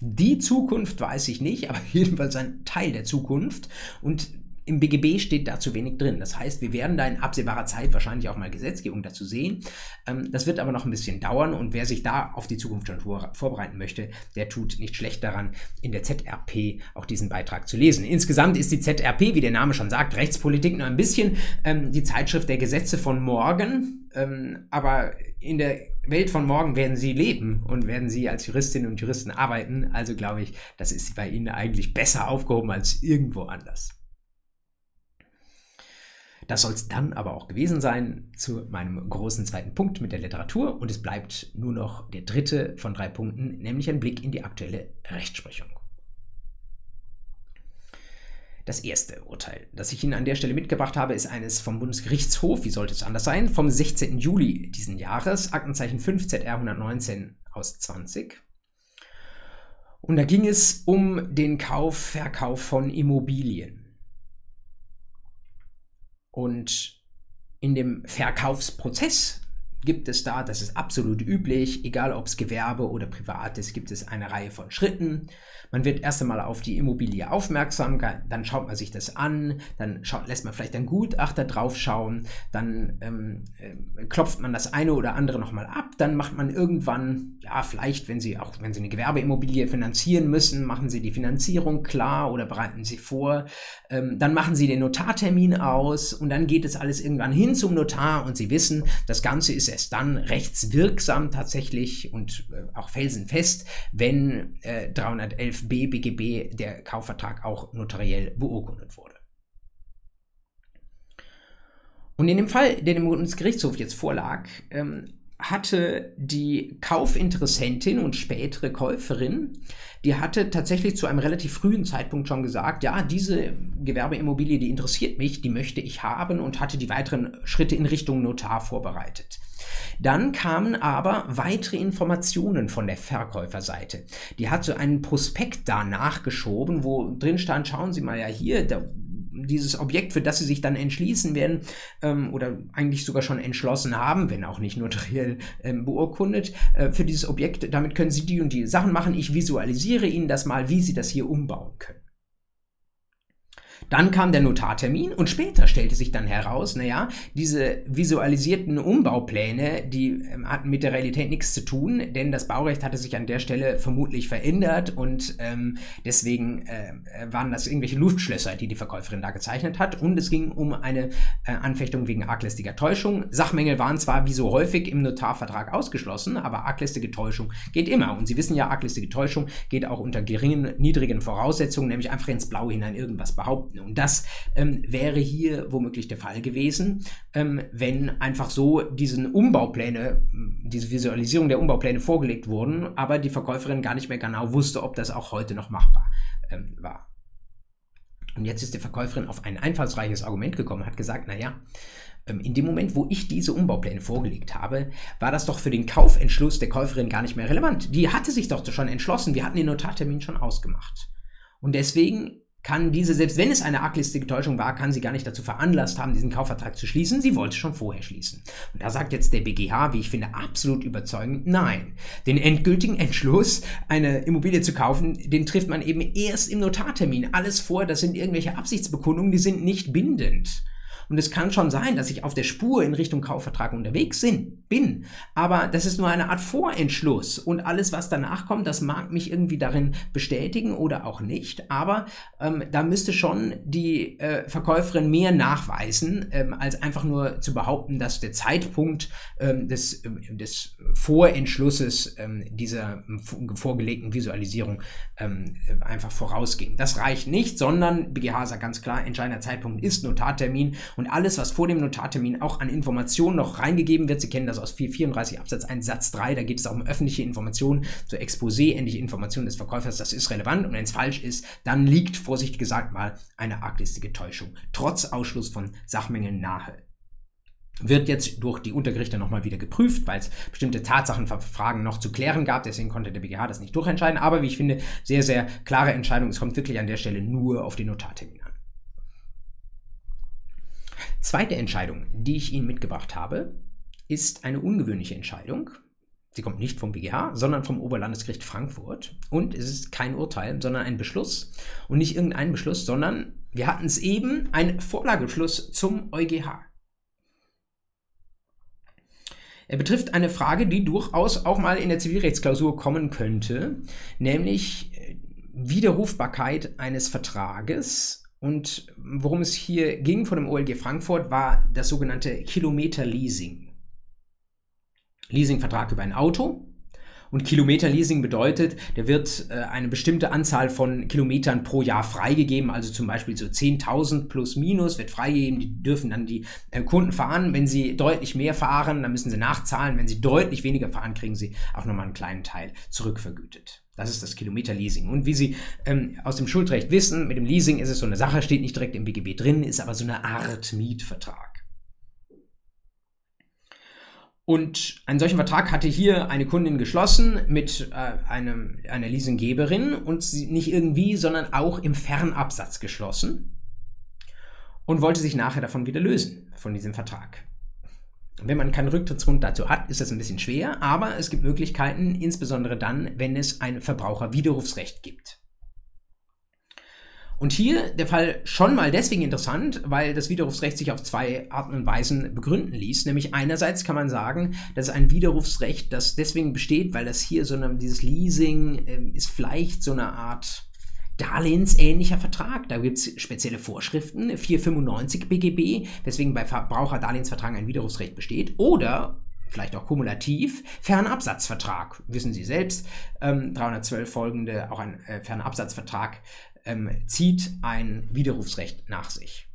die Zukunft, weiß ich nicht, aber jedenfalls ein Teil der Zukunft. Und im BGB steht dazu wenig drin. Das heißt, wir werden da in absehbarer Zeit wahrscheinlich auch mal Gesetzgebung dazu sehen. Ähm, das wird aber noch ein bisschen dauern und wer sich da auf die Zukunft schon vorbereiten möchte, der tut nicht schlecht daran, in der ZRP auch diesen Beitrag zu lesen. Insgesamt ist die ZRP, wie der Name schon sagt, Rechtspolitik nur ein bisschen ähm, die Zeitschrift der Gesetze von morgen. Ähm, aber in der Welt von morgen werden Sie leben und werden Sie als Juristinnen und Juristen arbeiten. Also glaube ich, das ist bei Ihnen eigentlich besser aufgehoben als irgendwo anders. Das soll es dann aber auch gewesen sein zu meinem großen zweiten Punkt mit der Literatur und es bleibt nur noch der dritte von drei Punkten, nämlich ein Blick in die aktuelle Rechtsprechung. Das erste Urteil, das ich Ihnen an der Stelle mitgebracht habe, ist eines vom Bundesgerichtshof, wie sollte es anders sein, vom 16. Juli diesen Jahres, Aktenzeichen 5 ZR 119 aus 20. Und da ging es um den Kauf, Verkauf von Immobilien. Und in dem Verkaufsprozess gibt es da, das ist absolut üblich, egal ob es Gewerbe oder privat ist, gibt es eine Reihe von Schritten. Man wird erst einmal auf die Immobilie aufmerksam, dann schaut man sich das an, dann schaut, lässt man vielleicht einen Gutachter drauf schauen, dann ähm, äh, klopft man das eine oder andere nochmal ab, dann macht man irgendwann, ja, vielleicht, wenn Sie auch, wenn Sie eine Gewerbeimmobilie finanzieren müssen, machen Sie die Finanzierung klar oder bereiten Sie vor, ähm, dann machen Sie den Notartermin aus und dann geht es alles irgendwann hin zum Notar und Sie wissen, das Ganze ist erst dann rechtswirksam tatsächlich und äh, auch felsenfest, wenn äh, 311b BGB der Kaufvertrag auch notariell beurkundet wurde. Und in dem Fall, der dem Bundesgerichtshof jetzt vorlag, ähm, hatte die Kaufinteressentin und spätere Käuferin, die hatte tatsächlich zu einem relativ frühen Zeitpunkt schon gesagt, ja, diese Gewerbeimmobilie, die interessiert mich, die möchte ich haben und hatte die weiteren Schritte in Richtung Notar vorbereitet. Dann kamen aber weitere Informationen von der Verkäuferseite. Die hat so einen Prospekt da nachgeschoben, wo drin stand, schauen Sie mal ja hier, da, dieses Objekt, für das sie sich dann entschließen werden ähm, oder eigentlich sogar schon entschlossen haben, wenn auch nicht notariell ähm, beurkundet, äh, für dieses Objekt, damit können sie die und die Sachen machen. Ich visualisiere ihnen das mal, wie sie das hier umbauen können. Dann kam der Notartermin und später stellte sich dann heraus, naja, diese visualisierten Umbaupläne, die ähm, hatten mit der Realität nichts zu tun, denn das Baurecht hatte sich an der Stelle vermutlich verändert und ähm, deswegen äh, waren das irgendwelche Luftschlösser, die die Verkäuferin da gezeichnet hat und es ging um eine äh, Anfechtung wegen arglistiger Täuschung. Sachmängel waren zwar wie so häufig im Notarvertrag ausgeschlossen, aber arglistige Täuschung geht immer und Sie wissen ja, arglistige Täuschung geht auch unter geringen, niedrigen Voraussetzungen, nämlich einfach ins Blaue hinein irgendwas behaupten. Und das ähm, wäre hier womöglich der Fall gewesen, ähm, wenn einfach so diesen Umbaupläne, diese Visualisierung der Umbaupläne vorgelegt wurden, aber die Verkäuferin gar nicht mehr genau wusste, ob das auch heute noch machbar ähm, war. Und jetzt ist die Verkäuferin auf ein einfallsreiches Argument gekommen, hat gesagt, naja, ähm, in dem Moment, wo ich diese Umbaupläne vorgelegt habe, war das doch für den Kaufentschluss der Käuferin gar nicht mehr relevant. Die hatte sich doch schon entschlossen, wir hatten den Notartermin schon ausgemacht. Und deswegen kann diese, selbst wenn es eine arglistige Täuschung war, kann sie gar nicht dazu veranlasst haben, diesen Kaufvertrag zu schließen. Sie wollte schon vorher schließen. Und da sagt jetzt der BGH, wie ich finde, absolut überzeugend, nein. Den endgültigen Entschluss, eine Immobilie zu kaufen, den trifft man eben erst im Notartermin. Alles vor, das sind irgendwelche Absichtsbekundungen, die sind nicht bindend. Und es kann schon sein, dass ich auf der Spur in Richtung Kaufvertrag unterwegs bin. Aber das ist nur eine Art Vorentschluss. Und alles, was danach kommt, das mag mich irgendwie darin bestätigen oder auch nicht. Aber ähm, da müsste schon die äh, Verkäuferin mehr nachweisen, ähm, als einfach nur zu behaupten, dass der Zeitpunkt ähm, des, äh, des Vorentschlusses ähm, dieser vorgelegten Visualisierung ähm, einfach vorausging. Das reicht nicht, sondern BGH sagt ganz klar, entscheidender Zeitpunkt ist Notartermin und alles, was vor dem Notartermin auch an Informationen noch reingegeben wird, Sie kennen das aus 434 Absatz 1 Satz 3, da geht es auch um öffentliche Informationen, so Exposé, ähnliche Informationen des Verkäufers, das ist relevant und wenn es falsch ist, dann liegt, vorsichtig gesagt mal, eine arglistige Täuschung, trotz Ausschluss von Sachmängeln nahe wird jetzt durch die Untergerichte nochmal wieder geprüft, weil es bestimmte Tatsachenfragen noch zu klären gab. Deswegen konnte der BGH das nicht durchentscheiden. Aber wie ich finde, sehr, sehr klare Entscheidung. Es kommt wirklich an der Stelle nur auf den Notartermin. Zweite Entscheidung, die ich Ihnen mitgebracht habe, ist eine ungewöhnliche Entscheidung. Sie kommt nicht vom BGH, sondern vom Oberlandesgericht Frankfurt. Und es ist kein Urteil, sondern ein Beschluss. Und nicht irgendein Beschluss, sondern wir hatten es eben, ein Vorlagebeschluss zum EuGH. Er betrifft eine Frage, die durchaus auch mal in der Zivilrechtsklausur kommen könnte, nämlich äh, Widerrufbarkeit eines Vertrages und worum es hier ging von dem OLG Frankfurt war das sogenannte Kilometer-Leasing. Leasingvertrag über ein Auto. Und Kilometerleasing bedeutet, der wird äh, eine bestimmte Anzahl von Kilometern pro Jahr freigegeben, also zum Beispiel so 10.000 plus minus wird freigegeben, die dürfen dann die äh, Kunden fahren. Wenn sie deutlich mehr fahren, dann müssen sie nachzahlen. Wenn sie deutlich weniger fahren, kriegen sie auch nochmal einen kleinen Teil zurückvergütet. Das ist das Kilometerleasing. Und wie Sie ähm, aus dem Schuldrecht wissen, mit dem Leasing ist es so eine Sache, steht nicht direkt im BGB drin, ist aber so eine Art Mietvertrag. Und einen solchen Vertrag hatte hier eine Kundin geschlossen mit äh, einem, einer Leasinggeberin und sie nicht irgendwie, sondern auch im Fernabsatz geschlossen und wollte sich nachher davon wieder lösen, von diesem Vertrag. Wenn man keinen Rücktrittsgrund dazu hat, ist das ein bisschen schwer, aber es gibt Möglichkeiten, insbesondere dann, wenn es ein Verbraucherwiderrufsrecht gibt. Und hier der Fall schon mal deswegen interessant, weil das Widerrufsrecht sich auf zwei Arten und Weisen begründen ließ. Nämlich einerseits kann man sagen, dass ein Widerrufsrecht, das deswegen besteht, weil das hier so eine, dieses Leasing äh, ist vielleicht so eine Art darlehensähnlicher Vertrag. Da gibt es spezielle Vorschriften, 495 BGB, weswegen bei Verbraucherdarlehensvertragen ein Widerrufsrecht besteht. Oder vielleicht auch kumulativ, Fernabsatzvertrag. Wissen Sie selbst, ähm, 312 folgende, auch ein äh, Fernabsatzvertrag ähm, zieht ein Widerrufsrecht nach sich.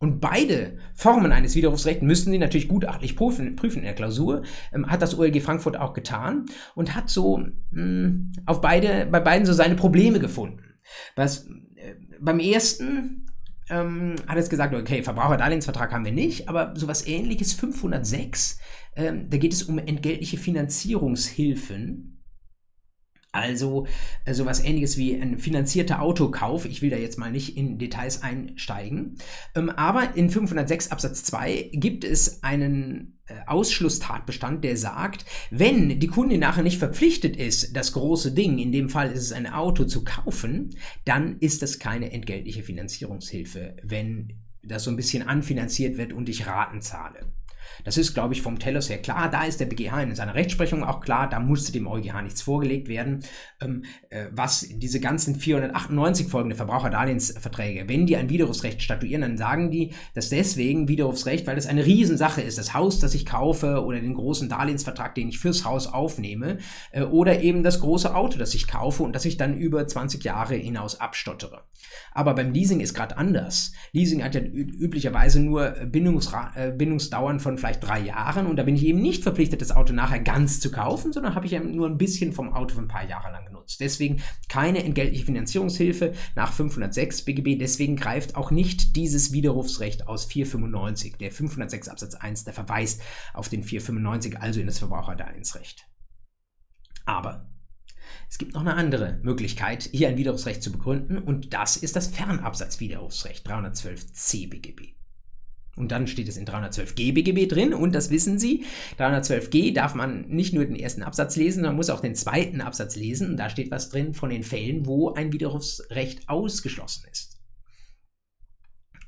Und beide Formen eines Widerrufsrechts müssen Sie natürlich gutachtlich prüfen, prüfen in der Klausur. Ähm, hat das OLG Frankfurt auch getan und hat so mh, hm, auf beide, bei beiden so seine Probleme gefunden. Was, äh, beim ersten ähm, hat es gesagt, okay, Verbraucherdarlehensvertrag haben wir nicht, aber sowas ähnliches 506, ähm, da geht es um entgeltliche Finanzierungshilfen also äh, sowas ähnliches wie ein finanzierter Autokauf. Ich will da jetzt mal nicht in Details einsteigen. Ähm, aber in 506 Absatz 2 gibt es einen äh, Ausschlusstatbestand, der sagt, wenn die Kundin nachher nicht verpflichtet ist, das große Ding, in dem Fall ist es ein Auto, zu kaufen, dann ist das keine entgeltliche Finanzierungshilfe, wenn das so ein bisschen anfinanziert wird und ich Raten zahle. Das ist, glaube ich, vom Telos her klar. Da ist der BGH in seiner Rechtsprechung auch klar. Da musste dem EuGH nichts vorgelegt werden. Ähm, äh, was diese ganzen 498 folgende Verbraucherdarlehensverträge, wenn die ein Widerrufsrecht statuieren, dann sagen die, dass deswegen Widerrufsrecht, weil das eine Riesensache ist. Das Haus, das ich kaufe oder den großen Darlehensvertrag, den ich fürs Haus aufnehme äh, oder eben das große Auto, das ich kaufe und das ich dann über 20 Jahre hinaus abstottere. Aber beim Leasing ist gerade anders. Leasing hat ja üblicherweise nur Bindungsra äh, Bindungsdauern von vielleicht drei Jahren und da bin ich eben nicht verpflichtet, das Auto nachher ganz zu kaufen, sondern habe ich ja nur ein bisschen vom Auto für ein paar Jahre lang genutzt. Deswegen keine entgeltliche Finanzierungshilfe nach 506 BGB. Deswegen greift auch nicht dieses Widerrufsrecht aus 495. Der 506 Absatz 1, der verweist auf den 495, also in das Verbraucherdarlehensrecht. Aber es gibt noch eine andere Möglichkeit, hier ein Widerrufsrecht zu begründen, und das ist das Fernabsatzwiderrufsrecht 312c BGB. Und dann steht es in 312g BGB drin und das wissen Sie. 312g darf man nicht nur den ersten Absatz lesen, man muss auch den zweiten Absatz lesen. Und da steht was drin von den Fällen, wo ein Widerrufsrecht ausgeschlossen ist.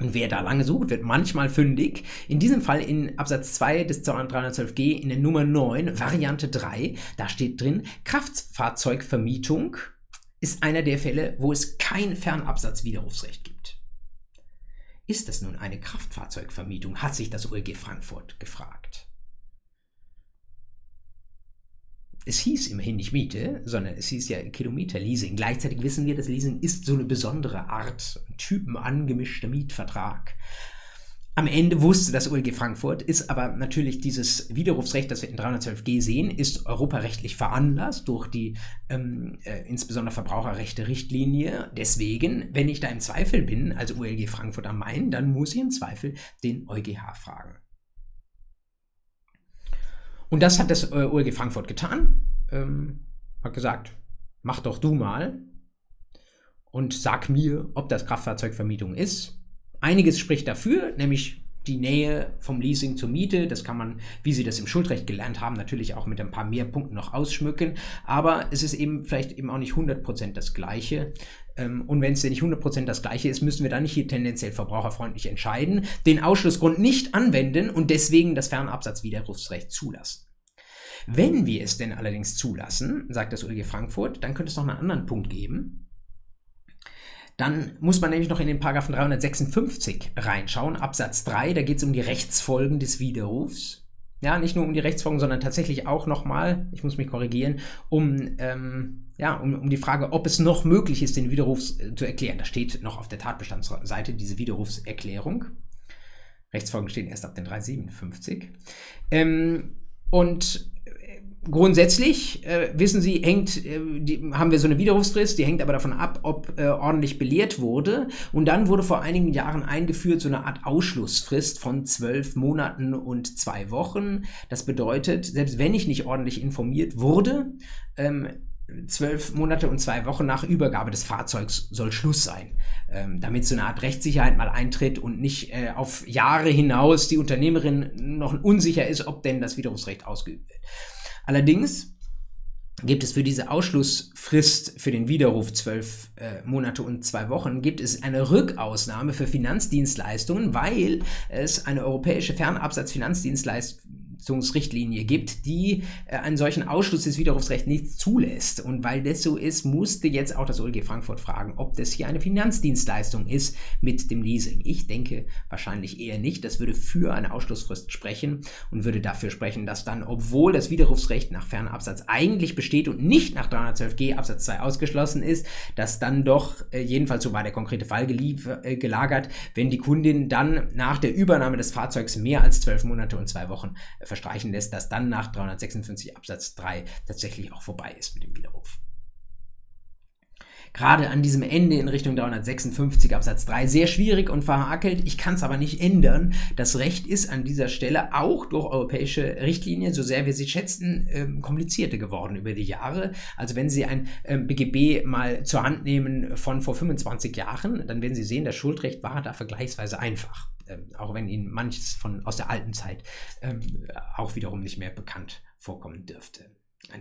Und wer da lange sucht, wird manchmal fündig. In diesem Fall in Absatz 2 des 312g in der Nummer 9, Variante 3, da steht drin, Kraftfahrzeugvermietung ist einer der Fälle, wo es kein Fernabsatzwiderrufsrecht gibt. Ist das nun eine Kraftfahrzeugvermietung, hat sich das OLG Frankfurt gefragt. Es hieß immerhin nicht Miete, sondern es hieß ja Kilometerleasing. Gleichzeitig wissen wir, das Leasing ist so eine besondere Art, typenangemischter Mietvertrag. Am Ende wusste das OLG Frankfurt, ist aber natürlich dieses Widerrufsrecht, das wir in 312g sehen, ist europarechtlich veranlasst durch die ähm, äh, insbesondere Verbraucherrechte-Richtlinie. Deswegen, wenn ich da im Zweifel bin, also OLG Frankfurt am Main, dann muss ich im Zweifel den EuGH fragen. Und das hat das äh, OLG Frankfurt getan, ähm, hat gesagt, mach doch du mal und sag mir, ob das Kraftfahrzeugvermietung ist. Einiges spricht dafür, nämlich die Nähe vom Leasing zur Miete. Das kann man, wie Sie das im Schuldrecht gelernt haben, natürlich auch mit ein paar mehr Punkten noch ausschmücken. Aber es ist eben vielleicht eben auch nicht 100% das Gleiche. Ähm, und wenn es nicht 100% das Gleiche ist, müssen wir dann nicht hier tendenziell verbraucherfreundlich entscheiden, den Ausschlussgrund nicht anwenden und deswegen das Fernabsatzwiderrufsrecht zulassen. Wenn wir es denn allerdings zulassen, sagt das OLG Frankfurt, dann könnte es noch einen anderen Punkt geben. Dann muss man nämlich noch in den Paragraphen 356 reinschauen, Absatz 3, da geht es um die Rechtsfolgen des Widerrufs. ja, nicht nur um die Rechtsfolgen, sondern tatsächlich auch nochmal, ich muss mich korrigieren, um, ähm, ja, um, um die Frage, ob es noch möglich ist, den Widerruf äh, zu erklären. Da steht noch auf der Tatbestandsseite diese Widerrufserklärung. Rechtsfolgen stehen erst ab den 357. Ähm, und grundsätzlich, äh, wissen Sie, hängt, äh, die, haben wir so eine Widerrufsfrist, die hängt aber davon ab, ob äh, ordentlich belehrt wurde. Und dann wurde vor einigen Jahren eingeführt so eine Art Ausschlussfrist von zwölf Monaten und zwei Wochen. Das bedeutet, selbst wenn ich nicht ordentlich informiert wurde, ähm, zwölf Monate und zwei Wochen nach Übergabe des Fahrzeugs soll Schluss sein, ähm, damit so eine Art Rechtssicherheit mal eintritt und nicht äh, auf Jahre hinaus die Unternehmerin noch unsicher ist, ob denn das Widerrufsrecht ausgeübt wird. Allerdings gibt es für diese Ausschlussfrist für den Widerruf zwölf äh, Monate und zwei Wochen, gibt es eine Rückausnahme für Finanzdienstleistungen, weil es eine europäische Fernabsatzfinanzdienstleistung Verfassungsrichtlinie gibt, die äh, einen solchen Ausschluss des Widerrufsrechts nicht zulässt. Und weil das so ist, musste jetzt auch das OLG Frankfurt fragen, ob das hier eine Finanzdienstleistung ist mit dem Leasing. Ich denke wahrscheinlich eher nicht. Das würde für eine Ausschlussfrist sprechen und würde dafür sprechen, dass dann, obwohl das Widerrufsrecht nach Fernabsatz eigentlich besteht und nicht nach 312g Absatz 2 ausgeschlossen ist, dass dann doch, äh, jedenfalls so war der konkrete Fall äh, gelagert, wenn die Kundin dann nach der Übernahme des Fahrzeugs mehr als zwölf Monate und zwei Wochen verstreichen lässt, dass dann nach 356 Absatz 3 tatsächlich auch vorbei ist mit dem Widerruf. Gerade an diesem Ende in Richtung 356 Absatz 3 sehr schwierig und verhakelt. Ich kann es aber nicht ändern. Das Recht ist an dieser Stelle auch durch europäische Richtlinien, so sehr wir sie schätzen, ähm, komplizierter geworden über die Jahre. Also wenn Sie ein ähm, BGB mal zur Hand nehmen von vor 25 Jahren, dann werden Sie sehen, das Schuldrecht war da vergleichsweise einfach auch wenn Ihnen manches von aus der alten Zeit ähm, auch wiederum nicht mehr bekannt vorkommen dürfte.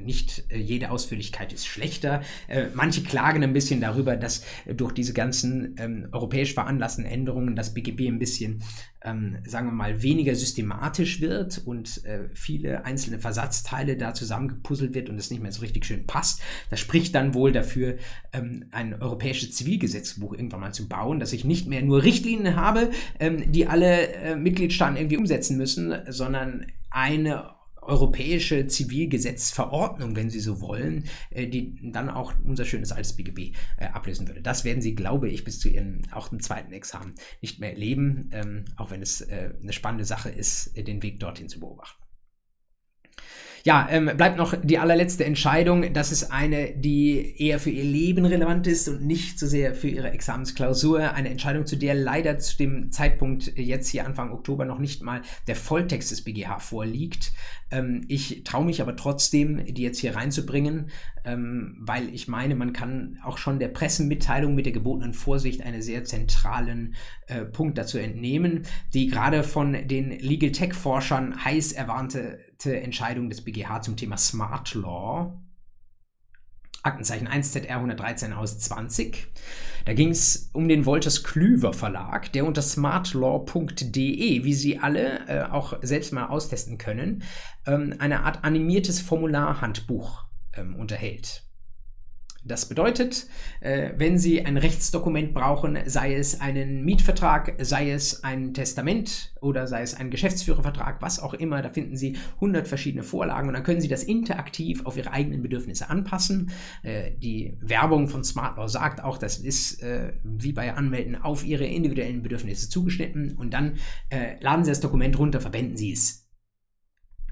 Nicht äh, jede Ausführlichkeit ist schlechter. Äh, manche klagen ein bisschen darüber, dass durch diese ganzen ähm, europäisch veranlassten Änderungen das BGB ein bisschen, ähm, sagen wir mal, weniger systematisch wird und äh, viele einzelne Versatzteile da zusammengepuzzelt wird und es nicht mehr so richtig schön passt. Das spricht dann wohl dafür, ähm, ein europäisches Zivilgesetzbuch irgendwann mal zu bauen, dass ich nicht mehr nur Richtlinien habe, ähm, die alle äh, Mitgliedstaaten irgendwie umsetzen müssen, sondern eine europäische Zivilgesetzverordnung, wenn Sie so wollen, äh, die dann auch unser schönes altes BGB äh, ablösen würde. Das werden Sie, glaube ich, bis zu Ihrem auch dem zweiten Examen nicht mehr erleben, ähm, auch wenn es äh, eine spannende Sache ist, den Weg dorthin zu beobachten. Ja, ähm, bleibt noch die allerletzte Entscheidung. Das ist eine, die eher für ihr Leben relevant ist und nicht so sehr für ihre Examensklausur. Eine Entscheidung, zu der leider zu dem Zeitpunkt jetzt hier Anfang Oktober noch nicht mal der Volltext des BGH vorliegt. Ähm, ich traue mich aber trotzdem, die jetzt hier reinzubringen, ähm, weil ich meine, man kann auch schon der Pressemitteilung mit der gebotenen Vorsicht einen sehr zentralen äh, Punkt dazu entnehmen, die gerade von den Legal Tech Forschern heiß erwartete Entscheidung des BGH zum Thema Smart Law Aktenzeichen 1ZR 113 aus 20. Da ging es um den Wolters Klüver Verlag, der unter smartlaw.de, wie Sie alle äh, auch selbst mal austesten können, ähm, eine Art animiertes Formularhandbuch ähm, unterhält. Das bedeutet, äh, wenn Sie ein Rechtsdokument brauchen, sei es einen Mietvertrag, sei es ein Testament oder sei es ein Geschäftsführervertrag, was auch immer, da finden Sie 100 verschiedene Vorlagen und dann können Sie das interaktiv auf Ihre eigenen Bedürfnisse anpassen. Äh, die Werbung von SmartLaw sagt auch, das ist äh, wie bei Anmelden auf Ihre individuellen Bedürfnisse zugeschnitten und dann laden Sie das Dokument runter, verwenden Sie es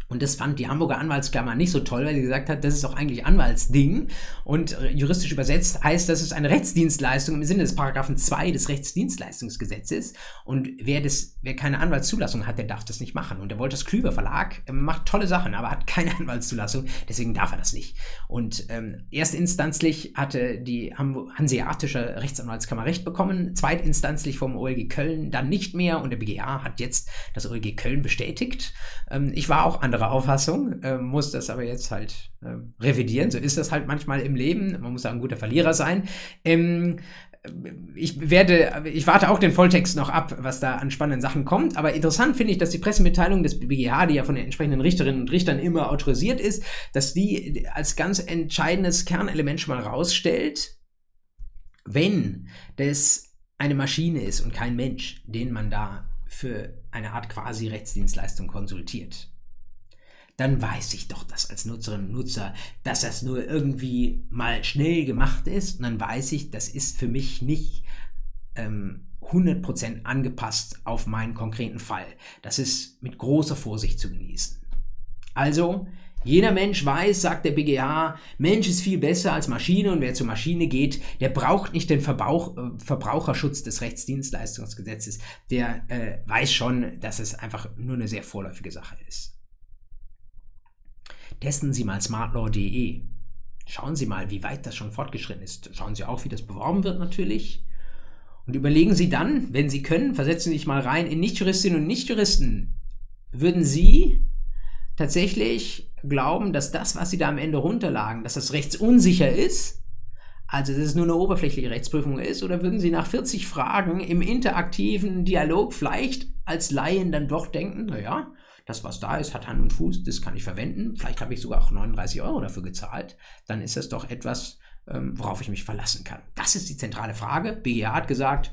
und das fand die Hamburger Anwaltskammer nicht so toll, weil sie gesagt hat, das ist doch eigentlich Anwaltsding. Und äh, juristisch übersetzt heißt das, ist eine Rechtsdienstleistung im Sinne des Paragraphen 2 des Rechtsdienstleistungsgesetzes. Und wer, das, wer keine Anwaltszulassung hat, der darf das nicht machen. Und der Wolters Klüver Verlag äh, macht tolle Sachen, aber hat keine Anwaltszulassung, deswegen darf er das nicht. Und ähm, erstinstanzlich hatte die Hanseatische Rechtsanwaltskammer Recht bekommen, zweitinstanzlich vom OLG Köln dann nicht mehr und der BGA hat jetzt das OLG Köln bestätigt. Ähm, ich war auch anderer Auffassung, äh, muss das aber jetzt halt äh, revidieren. So ist das halt manchmal im Leben. Man muss auch ein guter Verlierer sein. Ähm, ich werde, ich warte auch den Volltext noch ab, was da an spannenden Sachen kommt. Aber interessant finde ich, dass die Pressemitteilung des BGH, die ja von den entsprechenden Richterinnen und Richtern immer autorisiert ist, dass die als ganz entscheidendes Kernelement schon mal rausstellt, wenn das eine Maschine ist und kein Mensch, den man da für eine Art quasi Rechtsdienstleistung konsultiert dann weiß ich doch das als Nutzerin und Nutzer, dass das nur irgendwie mal schnell gemacht ist. Und dann weiß ich, das ist für mich nicht ähm, 100% angepasst auf meinen konkreten Fall. Das ist mit großer Vorsicht zu genießen. Also, jeder Mensch weiß, sagt der BGH, Mensch ist viel besser als Maschine und wer zur Maschine geht, der braucht nicht den Verbauch, äh, Verbraucherschutz des Rechtsdienstleistungsgesetzes, der äh, weiß schon, dass es einfach nur eine sehr vorläufige Sache ist. Testen Sie mal smartlaw.de. Schauen Sie mal, wie weit das schon fortgeschritten ist. Schauen Sie auch, wie das beworben wird natürlich. Und überlegen Sie dann, wenn Sie können, versetzen Sie sich mal rein in Nichtjuristinnen und Nichtjuristen. Würden Sie tatsächlich glauben, dass das, was Sie da am Ende runterlagen, dass das rechtsunsicher ist? Also, dass es nur eine oberflächliche Rechtsprüfung ist? Oder würden Sie nach 40 Fragen im interaktiven Dialog vielleicht als Laien dann doch denken, naja, das, was da ist, hat Hand und Fuß, das kann ich verwenden. Vielleicht habe ich sogar auch 39 Euro dafür gezahlt. Dann ist das doch etwas, ähm, worauf ich mich verlassen kann. Das ist die zentrale Frage. BGA hat gesagt,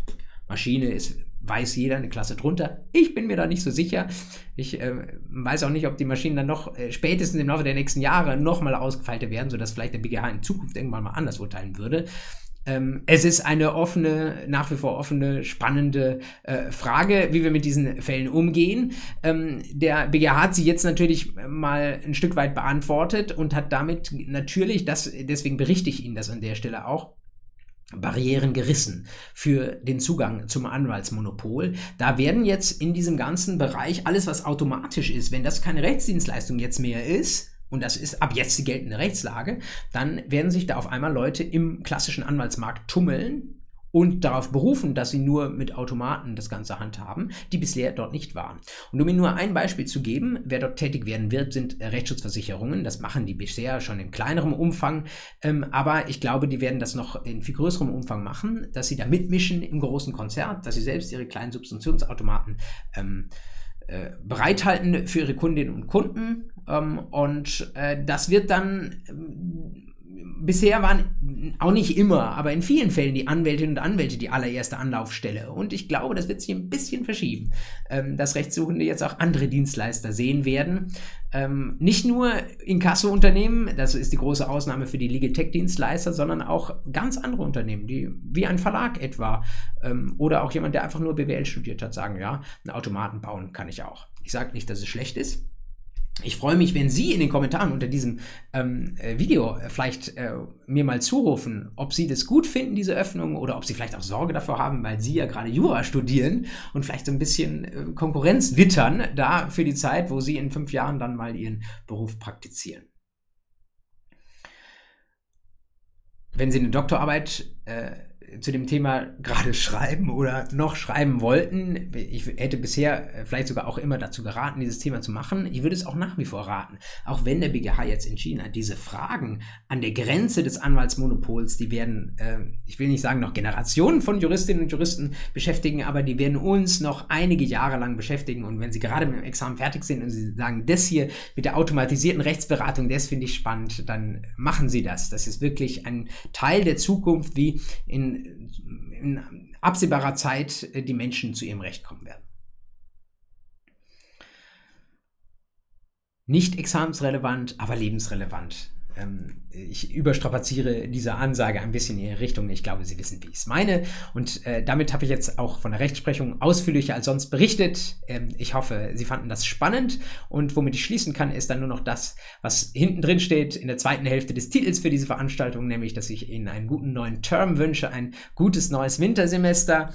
Maschine ist, weiß jeder eine Klasse drunter. Ich bin mir da nicht so sicher. Ich äh, weiß auch nicht, ob die Maschinen dann noch äh, spätestens im Laufe der nächsten Jahre nochmal ausgefeilte werden, sodass vielleicht der BGH in Zukunft irgendwann mal anders urteilen würde. Ähm, es ist eine offene, nach wie vor offene, spannende äh, Frage, wie wir mit diesen Fällen umgehen. Ähm, der BGH hat sie jetzt natürlich mal ein Stück weit beantwortet und hat damit natürlich, das, deswegen berichte ich Ihnen das an der Stelle auch, Barrieren gerissen für den Zugang zum Anwaltsmonopol. Da werden jetzt in diesem ganzen Bereich alles, was automatisch ist, wenn das keine Rechtsdienstleistung jetzt mehr ist, und das ist ab jetzt die geltende Rechtslage, dann werden sich da auf einmal Leute im klassischen Anwaltsmarkt tummeln und darauf berufen, dass sie nur mit Automaten das Ganze handhaben, die bisher dort nicht waren. Und um Ihnen nur ein Beispiel zu geben, wer dort tätig werden wird, sind Rechtsschutzversicherungen. Das machen die bisher schon in kleinerem Umfang, ähm, aber ich glaube, die werden das noch in viel größerem Umfang machen, dass sie da mitmischen im großen Konzert, dass sie selbst ihre kleinen Substitutionsautomaten ähm, äh, bereithalten für ihre Kundinnen und Kunden ähm, und äh, das wird dann ähm, bisher waren auch nicht immer, aber in vielen Fällen die Anwältinnen und Anwälte die allererste Anlaufstelle. Und ich glaube, das wird sich ein bisschen verschieben, ähm, dass Rechtssuchende jetzt auch andere Dienstleister sehen werden. Ähm, nicht nur Inkasso-Unternehmen, das ist die große Ausnahme für die Legal Tech-Dienstleister, sondern auch ganz andere Unternehmen, die wie ein Verlag etwa ähm, oder auch jemand, der einfach nur BWL studiert hat, sagen, ja, einen Automaten bauen kann ich auch. Ich sage nicht, dass es schlecht ist. Ich freue mich, wenn Sie in den Kommentaren unter diesem ähm, äh, Video äh, vielleicht äh, mir mal zurufen, ob Sie das gut finden, diese Öffnung, oder ob Sie vielleicht auch Sorge davor haben, weil Sie ja gerade Jura studieren und vielleicht so ein bisschen äh, Konkurrenz wittern, da für die Zeit, wo Sie in fünf Jahren dann mal Ihren Beruf praktizieren. Wenn Sie eine Doktorarbeit äh, zu dem Thema gerade schreiben oder noch schreiben wollten. Ich hätte bisher äh, vielleicht sogar auch immer dazu geraten, dieses Thema zu machen. Ich würde es auch nach wie vor raten. Auch wenn der BGH jetzt entschieden hat, diese Fragen an der Grenze des Anwaltsmonopols, die werden, äh, ich will nicht sagen noch Generationen von Juristinnen und Juristen beschäftigen, aber die werden uns noch einige Jahre lang beschäftigen. Und wenn Sie gerade mit dem Examen fertig sind und Sie sagen, das hier mit der automatisierten Rechtsberatung, das finde ich spannend, dann machen Sie das. Das ist wirklich ein Teil der Zukunft, wie in in absehbarer Zeit äh, die Menschen zu ihrem Recht kommen werden. Nicht examensrelevant, aber lebensrelevant ich überstrapaziere diese Ansage ein bisschen in Ihre Richtung. Ich glaube, Sie wissen, wie ich es meine. Und äh, damit habe ich jetzt auch von der Rechtsprechung ausführlicher als sonst berichtet. Ähm, ich hoffe, Sie fanden das spannend. Und womit ich schließen kann, ist dann nur noch das, was hinten drin steht in der zweiten Hälfte des Titels für diese Veranstaltung, nämlich, dass ich Ihnen einen guten neuen Term wünsche, ein gutes neues Wintersemester.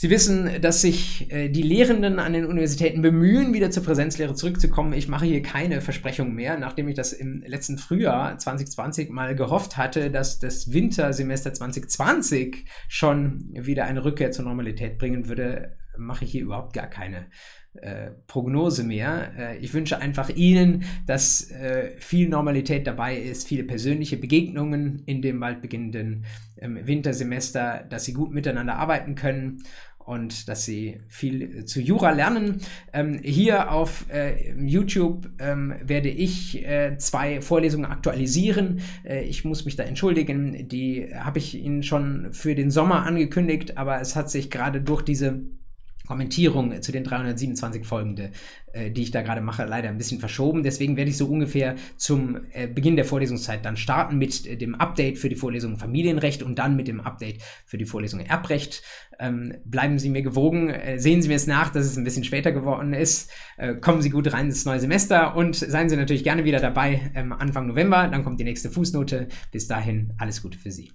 Sie wissen, dass sich äh, die Lehrenden an den Universitäten bemühen, wieder zur Präsenzlehre zurückzukommen. Ich mache hier keine Versprechung mehr, nachdem ich das im letzten Frühjahr 2020 mal gehofft hatte, dass das Wintersemester 2020 schon wieder eine Rückkehr zur Normalität bringen würde, mache ich hier überhaupt gar keine äh, Prognose mehr. Äh, ich wünsche einfach Ihnen, dass äh, viel Normalität dabei ist, viele persönliche Begegnungen in dem bald beginnenden ähm, Wintersemester, dass Sie gut miteinander arbeiten können und dass sie viel zu Jura lernen. Ähm, hier auf äh, YouTube ähm, werde ich äh, zwei Vorlesungen aktualisieren. Äh, ich muss mich da entschuldigen, die habe ich Ihnen schon für den Sommer angekündigt, aber es hat sich gerade durch diese Kommentierung zu den 327 folgende, äh, die ich da gerade mache, leider ein bisschen verschoben. Deswegen werde ich so ungefähr zum äh, Beginn der Vorlesungszeit dann starten mit äh, dem Update für die Vorlesung Familienrecht und dann mit dem Update für die Vorlesung Erbrecht. Ähm, bleiben Sie mir gewogen, äh, sehen Sie mir es nach, dass es ein bisschen später geworden ist. Äh, kommen Sie gut rein ins neue Semester und seien Sie natürlich gerne wieder dabei ähm, Anfang November. Dann kommt die nächste Fußnote. Bis dahin alles Gute für Sie.